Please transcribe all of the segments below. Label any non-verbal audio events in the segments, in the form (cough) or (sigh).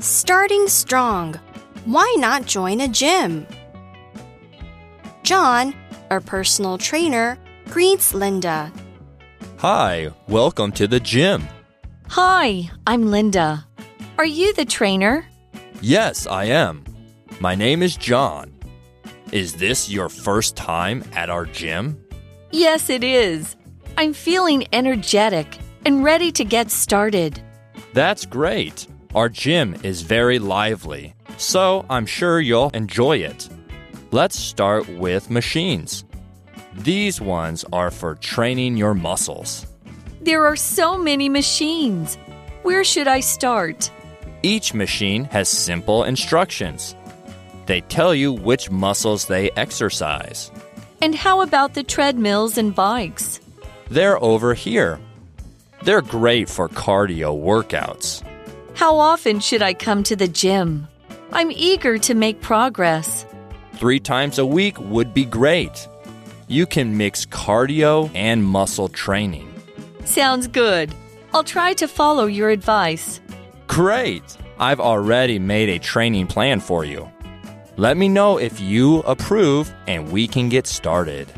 Starting strong. Why not join a gym? John, our personal trainer, greets Linda. Hi, welcome to the gym. Hi, I'm Linda. Are you the trainer? Yes, I am. My name is John. Is this your first time at our gym? Yes, it is. I'm feeling energetic and ready to get started. That's great. Our gym is very lively, so I'm sure you'll enjoy it. Let's start with machines. These ones are for training your muscles. There are so many machines. Where should I start? Each machine has simple instructions. They tell you which muscles they exercise. And how about the treadmills and bikes? They're over here. They're great for cardio workouts. How often should I come to the gym? I'm eager to make progress. Three times a week would be great. You can mix cardio and muscle training. Sounds good. I'll try to follow your advice. Great! I've already made a training plan for you. Let me know if you approve and we can get started.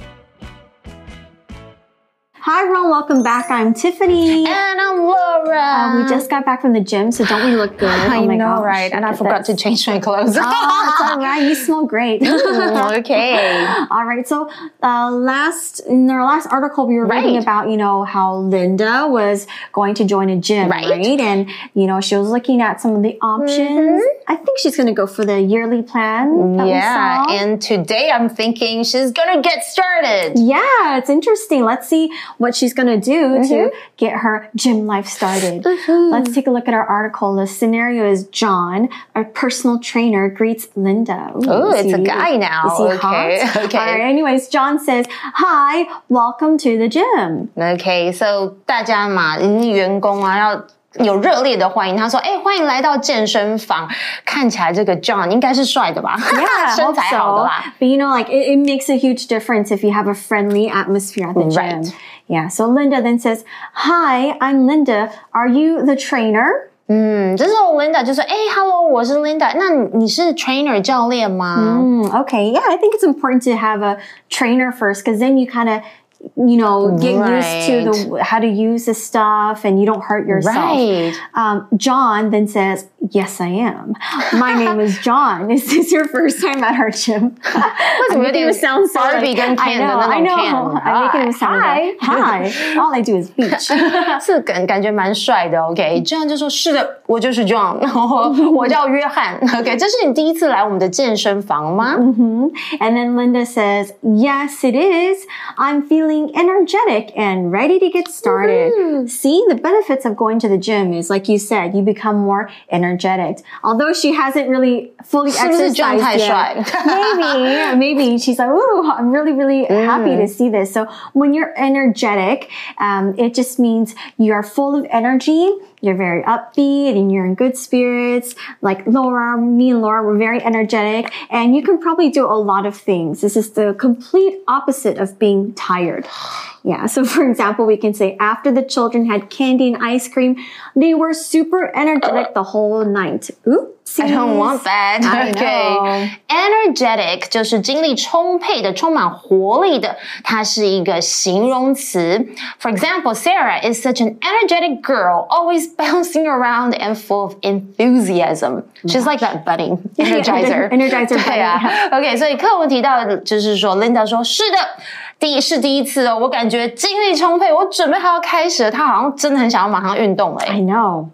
Hi everyone, welcome back. I'm Tiffany. And I'm Laura. Uh, we just got back from the gym, so don't we look good? (laughs) I oh my know, gosh, right? And I forgot this. to change my clothes. Oh, it's all right. You smell great. (laughs) (laughs) okay. all right. So, uh, last in our last article, we were reading about you know how Linda was going to join a gym, Right. And you know she was looking at some of the options. I think she's going to go for the yearly plan. That Yeah. We saw. And today I'm thinking she's gonna get started. Yeah, it's interesting. Let's see what she's going to do Mm-hmm. to get her gym life started. Let's take a look at our article. The scenario is John, our personal trainer, greets Linda. Ooh, Oh, is it's a he- guy now. Is he Okay, hot? (laughs) okay. All right. Anyways, John says, "Hi, welcome to the gym." Okay, so 大家嘛，员工啊要。 有热烈的欢迎，他说：“哎、欢迎来到健身房。看起来这个 John 应该是帅的吧？ Yeah, I (laughs) 身 hope 材好的 so. 啦。 But you know, like it, it makes a huge difference if you have a friendly atmosphere at the gym. Right. Yeah. So Linda then says, "Hi, I'm Linda. Are you the trainer?" 嗯，这时候 Linda 就说：“哎、h e l l o 我是 Linda。那你是 trainer 教练吗？” Mm, okay, yeah, I think it's important to have a trainer first because then you kind of, you know, get used to the how to use the stuff and you don't hurt yourself. Right. Um, John then says, "Yes, I am. My name is (laughs) John. Is this your first time at our gym?" 为什么有 I'm 点 making it sound so like- Barbie 跟 I Ken 的 know, 那 I 种 know. Ken？ I'm making it sound like Hi. hi. All I do is beach. (laughs) 是感感觉蛮帅的，OK，这样就说是的，我就是 John，我我叫约翰，OK，这是你第一次来我们的健身房吗？ And (laughs) then Linda says, Yes, it is. I'm feeling feeling energetic and ready to get started. Mm-hmm. See, the benefits of going to the gym is like you said, you become more energetic. Although she hasn't really fully she exercised yet. (laughs) maybe, maybe she's like, ooh, I'm really, really mm. happy to see this. So when you're energetic, um, it just means you're full of energy you're very upbeat and you're in good spirits. Like Laura, me and Laura were very energetic and you can probably do a lot of things. This is the complete opposite of being tired Yeah. So for example, we can say after the children had candy and ice cream, they were super energetic the whole night. Oops. I don't want that. I (laughs) know. OK, energetic 就是精力充沛的、充满活力的，它是一个形容词。For example, Sarah is such an energetic girl, always bouncing around and full of enthusiasm. She's like that bunny (laughs) energizer. Energizer (laughs) bunny. 对啊。OK，所以课文提到的就是说，Linda 说是的。 第一是第一次哦，我感觉精力充沛，我准备还要开始了。她好像真的很想要马上运动哎、 I know.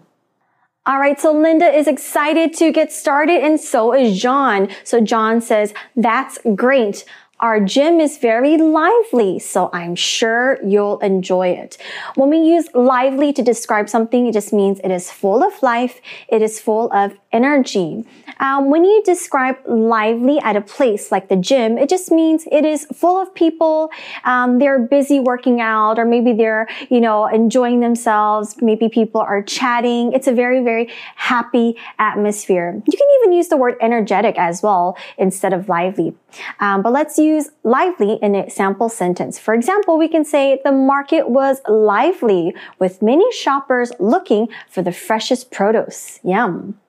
All right, so Linda is excited to get started, and so is John. So John says, That's great. Our gym is very lively, so I'm sure you'll enjoy it. When we use lively to describe something, it just means it is full of life, it is full of energy. Um, when you describe lively at a place like the gym, it just means it is full of people. Um, they're busy working out, or maybe they're, you know, enjoying themselves. Maybe people are chatting. It's a very, very happy atmosphere. You can even use the word energetic as well instead of lively. Um, but let's use lively in a sample sentence. For example, we can say the market was lively with many shoppers looking for the freshest produce. Yum.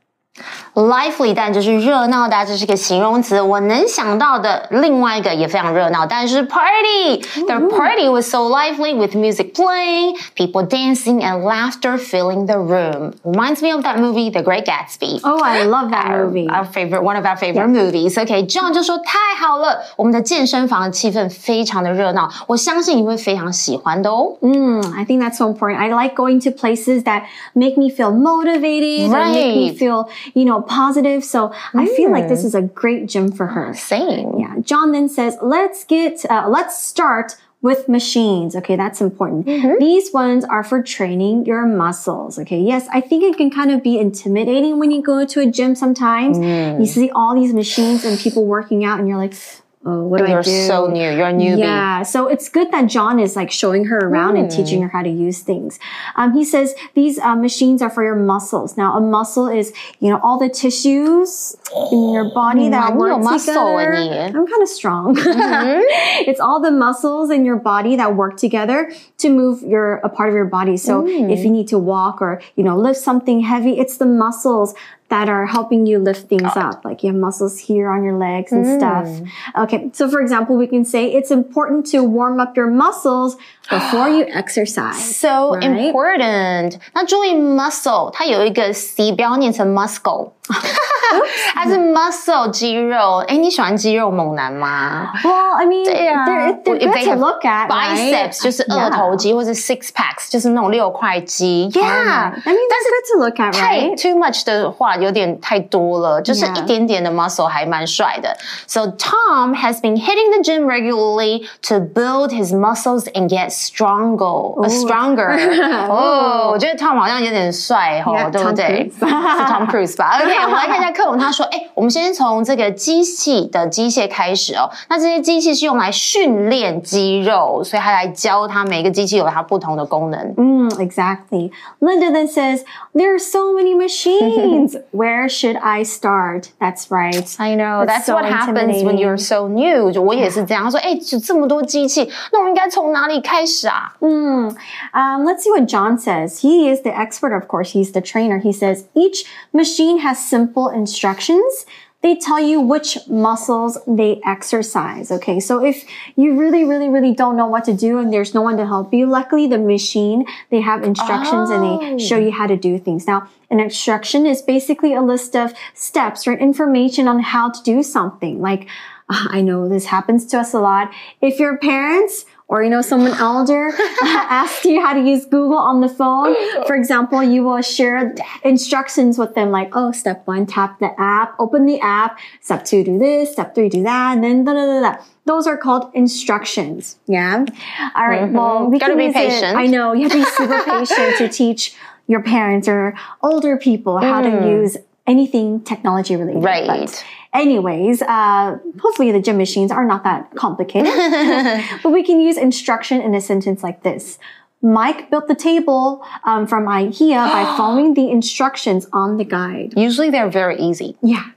lively 当然就是热闹的，这是个形容词。我能想到的另外一个也非常热闹，但是 party。The party was so lively with music playing, people dancing, and laughter filling the room. Reminds me of that movie, The Great Gatsby. Oh, I love that movie. Our favorite, one of our favorite movies. Okay, John 就说太好了，我们的健身房的气氛非常的热闹，我相信你会非常喜欢的哦。Mm, I think that's so important. I like going to places that make me feel motivated, and make me Right. feel, you know, positive. So I feel like this mm. is a great gym for her. Same. Yeah. John then says, let's get, uh, let's start with machines. Okay. That's important. Mm-hmm. These ones are for training your muscles. Okay. Yes. I think it can kind of be intimidating when you go to a gym sometimes. You mm. see all these machines and people working out and you're like, oh, what do I do? You're so new. You're a newbie. Yeah, so it's good that John is like showing her around and teaching her how to use things. Um, he says these uh, machines are for your muscles. Now, a muscle is you know all the tissues in your body that Mm, work together. I'm kind of strong. (laughs) it's all the muscles in your body that work together to move your a part of your body. So Mm. if you need to walk or you know lift something heavy, it's the muscles that are helping you lift things up. Like you have muscles here on your legs and Mm. stuff. Okay. So for example, we can say it's important to warm up your muscles before you (gasps) exercise. So Right. important。那注意 muscle，它有一个 c 不要念成 muscle，(laughs) 它是 muscle 肌肉。哎，你喜欢肌肉猛男吗 Well, I mean, 对啊 they're, they're If good they to have look at, biceps right? 就是二头肌，或者 six packs 就是那种六块肌。Yeah， Yeah. I mean, that's good to look at, 太 right? too much 的话 有点太多了，就是 Yeah. 一点点的 muscle 还蛮帅的。So Tom has been hitting the gym regularly to build his muscles and get stronger, uh, stronger. 哦，我觉得 (laughs) Tom 好像有点帅哦 Yeah，对不 Tom 对 Cruise 是 Tom Cruise 吧？OK，我们来看一下课文。他说：“哎，我们先从这个机器的机械开始哦。那这些机器是用来训练肌肉，所以他来教他每个机器有它不同的功能。 Mm, exactly. (laughs) Linda then says, there are so many machines. (laughs) Where should I start? That's right. I know That's that's so what happens when you're so new。就我也是这样，他说：“哎，就这么多机器，那我应该从哪里开始啊 Mm. Um, let's see what John says. He is the expert, of course. He's the trainer. He says each machine has simple instructions. They tell you which muscles they exercise. Okay. So if you really, really, really don't know what to do and there's no one to help you, luckily the machine, they have instructions and they oh. show you how to do things. Now, an instruction is basically a list of steps or information on how to do something. Like, ah, I know this happens to us a lot. If your parents or you know someone elder (laughs) (laughs) asks you how to use Google on the phone, for example, you will share instructions with them like, oh, step one, tap the app, open the app. Step two, do this. Step three, do that, and then da da da da. Those are called instructions. Yeah. All right. Mm-hmm. Well, we Gotta can be use it- patient. I know you have to be super (laughs) patient to teach your parents or older people how to mm. use anything technology related. Right. But anyways, uh, hopefully the gym machines are not that complicated. (laughs) but we can use instruction in a sentence like this. Mike built the table um, from IKEA by (gasps) following the instructions on the guide.？Usually they're very easy。Yeah.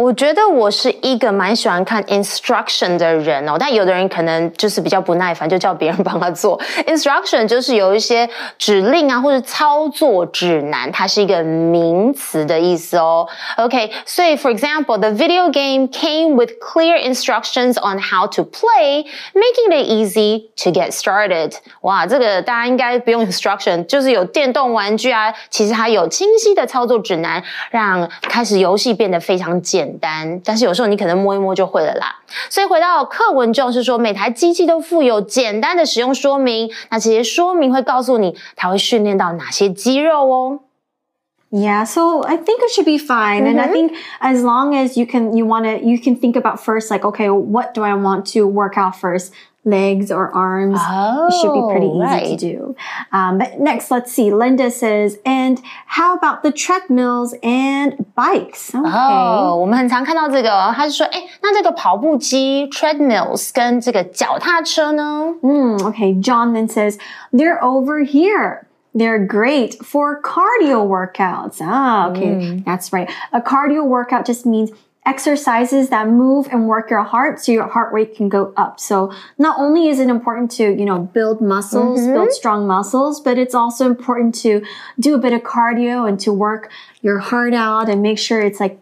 我觉得我是一个蛮喜欢看 instruction 的人哦，但有的人可能就是比较不耐烦，就叫别人帮他做。instruction 就是有一些指令啊，或者操作指南，它是一个名词的意思哦。OK，所以 for example, the video game came with clear instructions on how to play, making it easy to get started。哇，这个大家应该不用 instruction，就是有电动玩具啊，其实它有清晰的操作指南，让开始游戏变得非常简单。但是有时候你可能摸一摸就会了啦。所以回到课文中是说，每台机器都附有简单的使用说明，那这些说明会告诉你它会训练到哪些肌肉哦。Yeah, so I think it should be fine. And I think as long as you can, you want to, you can think about first, like, okay, what do I want to work out first? Legs or arms? it should be pretty easy Oh, right. to do. Um, but next, let's see. Linda says, and how about the treadmills and bikes? Okay. 哦，我们很常看到这个哦，他是说，哎，那这个跑步机 treadmills 跟这个脚踏车呢？ Hmm, okay. John then says, they're over here. They're great for cardio workouts. Ah, okay. That's right. A cardio workout just means exercises that move and work your heart so your heart rate can go up. So not only is it important to, you know, build muscles, build mm-hmm. strong muscles, but it's also important to do a bit of cardio and to work your heart out and make sure it's like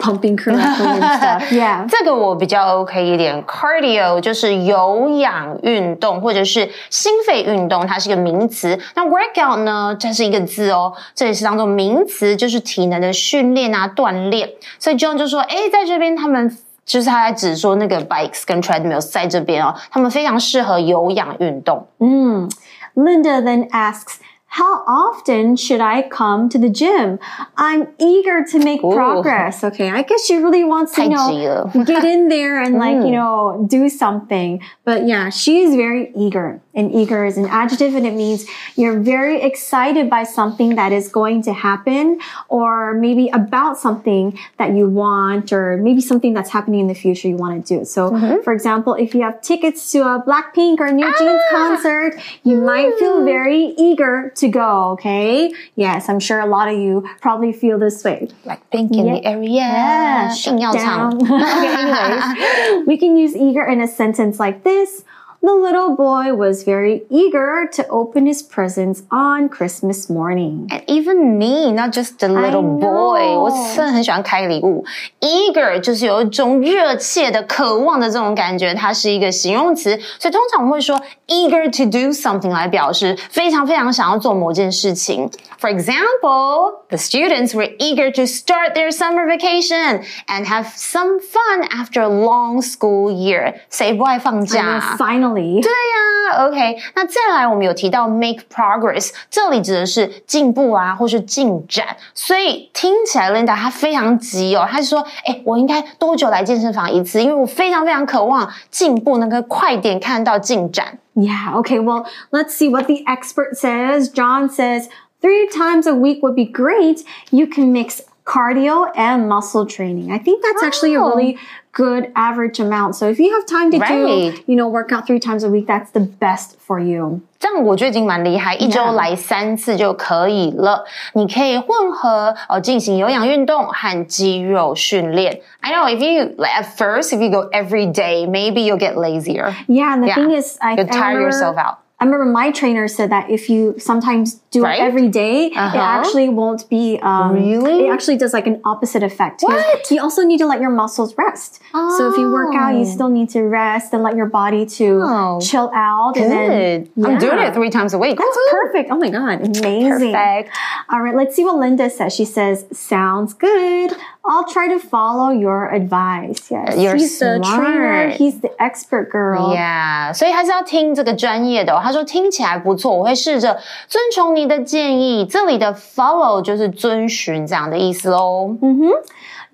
pumping correctly and stuff. (laughs) Yeah. 这个我比较 OK 一点，cardio 就是有氧运动或者是心肺运动，它是一个名词。那 workout 呢，这是一个字哦，这也是当做名词，就是体能的训练啊、锻炼。所以 John 就说，哎，在这边他们。就是他在指说那个 bikes 跟 treadmills 在这边哦，他们非常适合有氧运动。嗯，Linda then asks. How often should I come to the gym? I'm eager to make Ooh. progress. Okay. I guess she really wants to know, get in there and like, (laughs) mm. you know, do something. But yeah, she is very eager and eager is an adjective and it means you're very excited by something that is going to happen or maybe about something that you want or maybe something that's happening in the future you want to do. So mm-hmm. for example, if you have tickets to a Blackpink or New ah! Jeans concert, you mm. might feel mm. very eager to go. Okay. Yes. I'm sure a lot of you probably feel this way. Blackpink in yeah. the area. Yeah. Shut down. (laughs) okay, anyways, (laughs) we can use eager in a sentence like this The little boy was very eager to open his presents on Christmas morning. And even me, not just the little I boy， know. 我真的很喜欢开礼物。Eager 就是有一种热切的、渴望的这种感觉，它是一个形容词，所以通常我们会说 eager to do something 来表示非常非常想要做某件事情。For example, the students were eager to start their summer vacation and have some fun after a long school year。谁不爱放 I 假 对呀、o k 那再来我们有提到 make progress，这里指的是进步啊，或是进展，所以听起来 Linda 她非常急哦，她说，哎，我应该多久来健身房一次？因为我非常非常渴望进步，能够快点看到进展。Yeah, okay, well, let's see what the expert says. John says three times a week would be great. You can mix cardio and muscle training. I think that's actually a Oh. really good average amount. So if you have time to Right. do, you know, work out three times a week, that's the best for you. 这样我觉得已经蛮厉害，一周 Yeah. 来三次就可以了。你可以混合哦，进行有氧运动和肌肉训练。I know if you like at first if you go every day, maybe you'll get lazier. Yeah, and the Yeah. thing is, I, You'll I tire remember- yourself out. I remember my trainer said that if you sometimes do Right? it every day, it Uh-huh. actually won't be. Um, Really? It actually does like an opposite effect. What? You also need to let your muscles rest. Oh. So if you work out, you still need to rest and let your body to Oh. chill out. And then, Good. I'm doing it three times a week. That's Woohoo. perfect. Oh my god, amazing. Perfect. All right, let's see what Linda says. She says, "Sounds good. I'll try to follow your advice." Yes, You're he's the trainer. smart. He's the expert girl. Yeah，所以还是要听这个专业的、哦。他说听起来不错，我会试着遵从你的建议。这里的 follow 就是遵循这样的意思喽。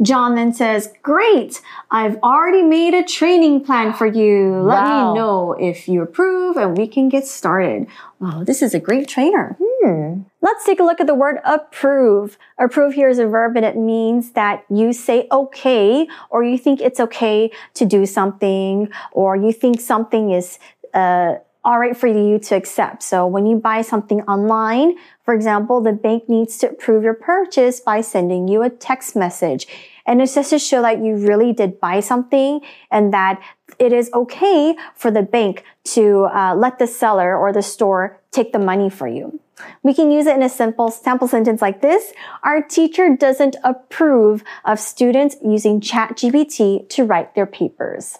John then says, Great, I've already made a training plan for you. Let Wow. me know if you approve and we can get started. Wow, this is a great trainer. Let's take a look at the word approve. Approve here is a verb and it means that you say okay or you think it's okay to do something or you think something is, uh, all right for you to accept. So when you buy something online, for example, the bank needs to approve your purchase by sending you a text message. And it's just to show that you really did buy something and that it is okay for the bank to uh, let the seller or the store take the money for you. We can use it in a simple sample sentence like this. Our teacher doesn't approve of students using ChatGPT to write their papers.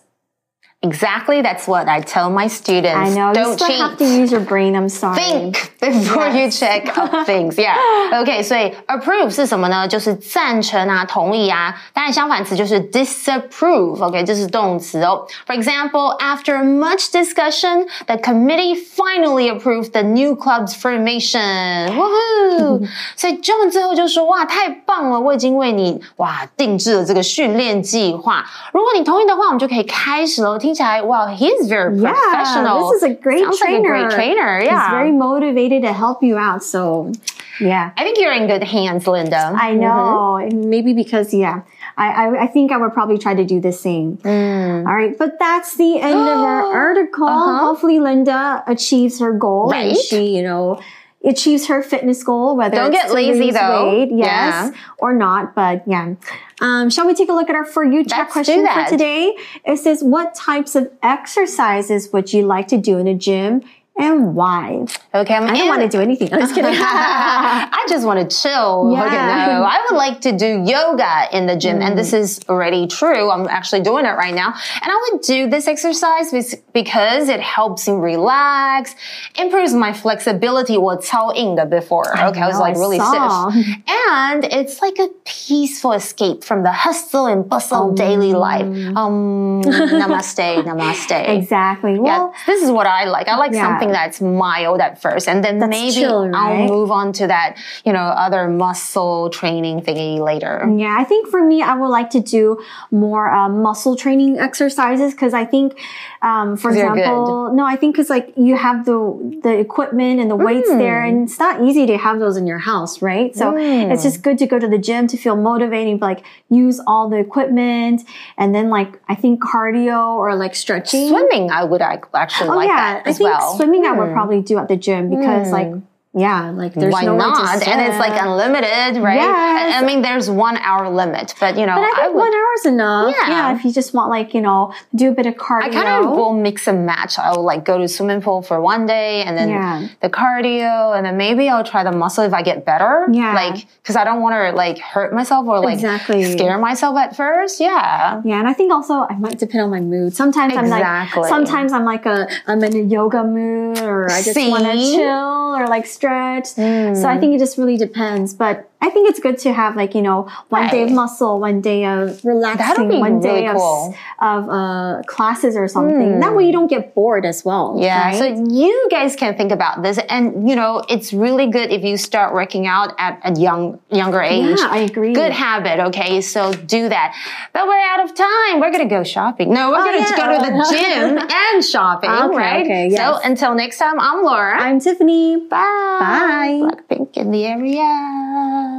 Exactly, that's what I tell my students. I know you Don't still cheat. have to use your brain. I'm sorry. Think before you check up (laughs) things. Yeah. OK，所以 approve 是什么呢？就是赞成啊，同意啊。当然相反词就是 disapprove。OK，这是动词哦。For example, after much discussion, the committee finally approved the new club's formation. Woohoo！(laughs) 所以 John 最后就说：“哇，太棒了！我已经为你哇定制了这个训练计划。如果你同意的话，我们就可以开始了。听 Jai, wow, he's very yeah, professional. This is a great Sounds trainer. Like a great trainer, yeah. He's very motivated to help you out. So, yeah. I think you're in good hands, Linda. I mm-hmm. know. Mm-hmm. Maybe because, yeah. I, I, I, think I would probably try to do the same. Mm. All right, but that's the end of our (gasps) article. Uh-huh. Hopefully, Linda achieves her goal right? and she, you know, achieves her fitness goal, whether Don't it's get lazy, though. weight, yes, Yeah. or not. But yeah. Um, shall we take a look at our for you chat Let's question for today? It says, "What types of exercises would you like to do in a gym?" and why? Okay, I'm I do not want to do anything. I'm just kidding. (laughs) I just want to chill. Yeah. Okay, no, I would like to do yoga in the gym, mm. and this mm. is already true. I'm actually doing it right now, and I would do this exercise because it helps me relax, improves my flexibility. Well, Cao Ying before. Okay, I, I was like really stiff, (laughs) and it's like a peaceful escape from the hustle and bustle mm. daily life. Um, (laughs) namaste, namaste. Exactly. Well, yeah, this is what I like. I like yeah. something that's mild at first, and then That's maybe chill, I'll move on to that, you know, other muscle training thingy later. Yeah, I think for me, I would like to do more uh, muscle training exercises because I think, um, for example, no, I think because like you have the the equipment and the weights Mm. there, and it's not easy to have those in your house, right? So it's just good to go to the gym to feel motivating, like use all the equipment, and then like I think cardio or like stretching. Swimming, I would ac- actually Oh like yeah, that I as think well. swimming I would hmm. probably do at the gym because like hmm. Yeah, like there's Why to not? And it's like unlimited, right? Yes. I I mean, there's one hour limit, but you know, But I think would. one hour is enough. Yeah. Yeah. if you just want like, you know, do a bit of cardio. I kind of will mix and match. I'll like go to swimming pool for one day and then Yeah. the cardio and then maybe I'll try the muscle if I get better. Yeah. Like, cause I don't want to like hurt myself or like Exactly. scare myself at first. Yeah. Yeah, and I think also I might depend on my mood. Sometimes I'm like, sometimes I'm like a, I'm in a yoga mood, or I just want to chill or like stretch. Hmm. So I think it just really depends. But I think it's good to have like you know one day of muscle, one day of relaxing, one really day of cool. of uh, classes or something. That way you don't get bored as well. Hmm. Yeah. right? So you guys can think about this and you know, it's really good if you start working out at a young, younger age. Yeah, I agree. Good habit. Okay. So do that. But we're out of time. We're going to go shopping. No, we're Oh, going to yeah. go to the gym (laughs) and shopping. Okay, right. okay, So until next time, I'm Laura. I'm Tiffany. Bye. Bye. Blackpink in the area.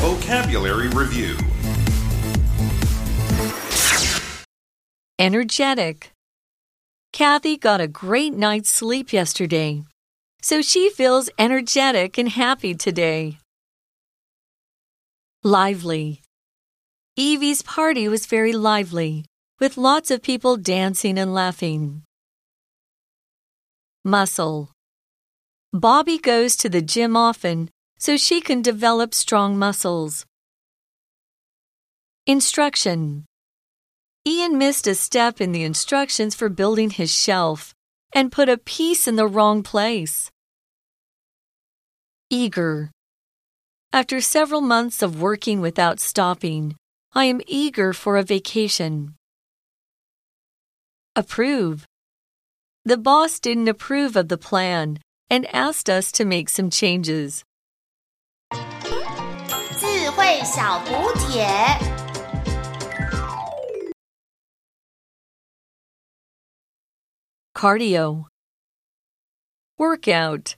Vocabulary Review Energetic. Kathy got a great night's sleep yesterday, so she feels energetic and happy today. Lively. Evie's party was very lively, with lots of people dancing and laughing. Muscle. Bobby goes to the gym often so she can develop strong muscles. Instruction. Ian missed a step in the instructions for building his shelf and put a piece in the wrong place. Eager. After several months of working without stopping, I am eager for a vacation. Approve. The boss didn't approve of the plan and asked us to make some changes. 智慧小补帖。 Cardio. Workout.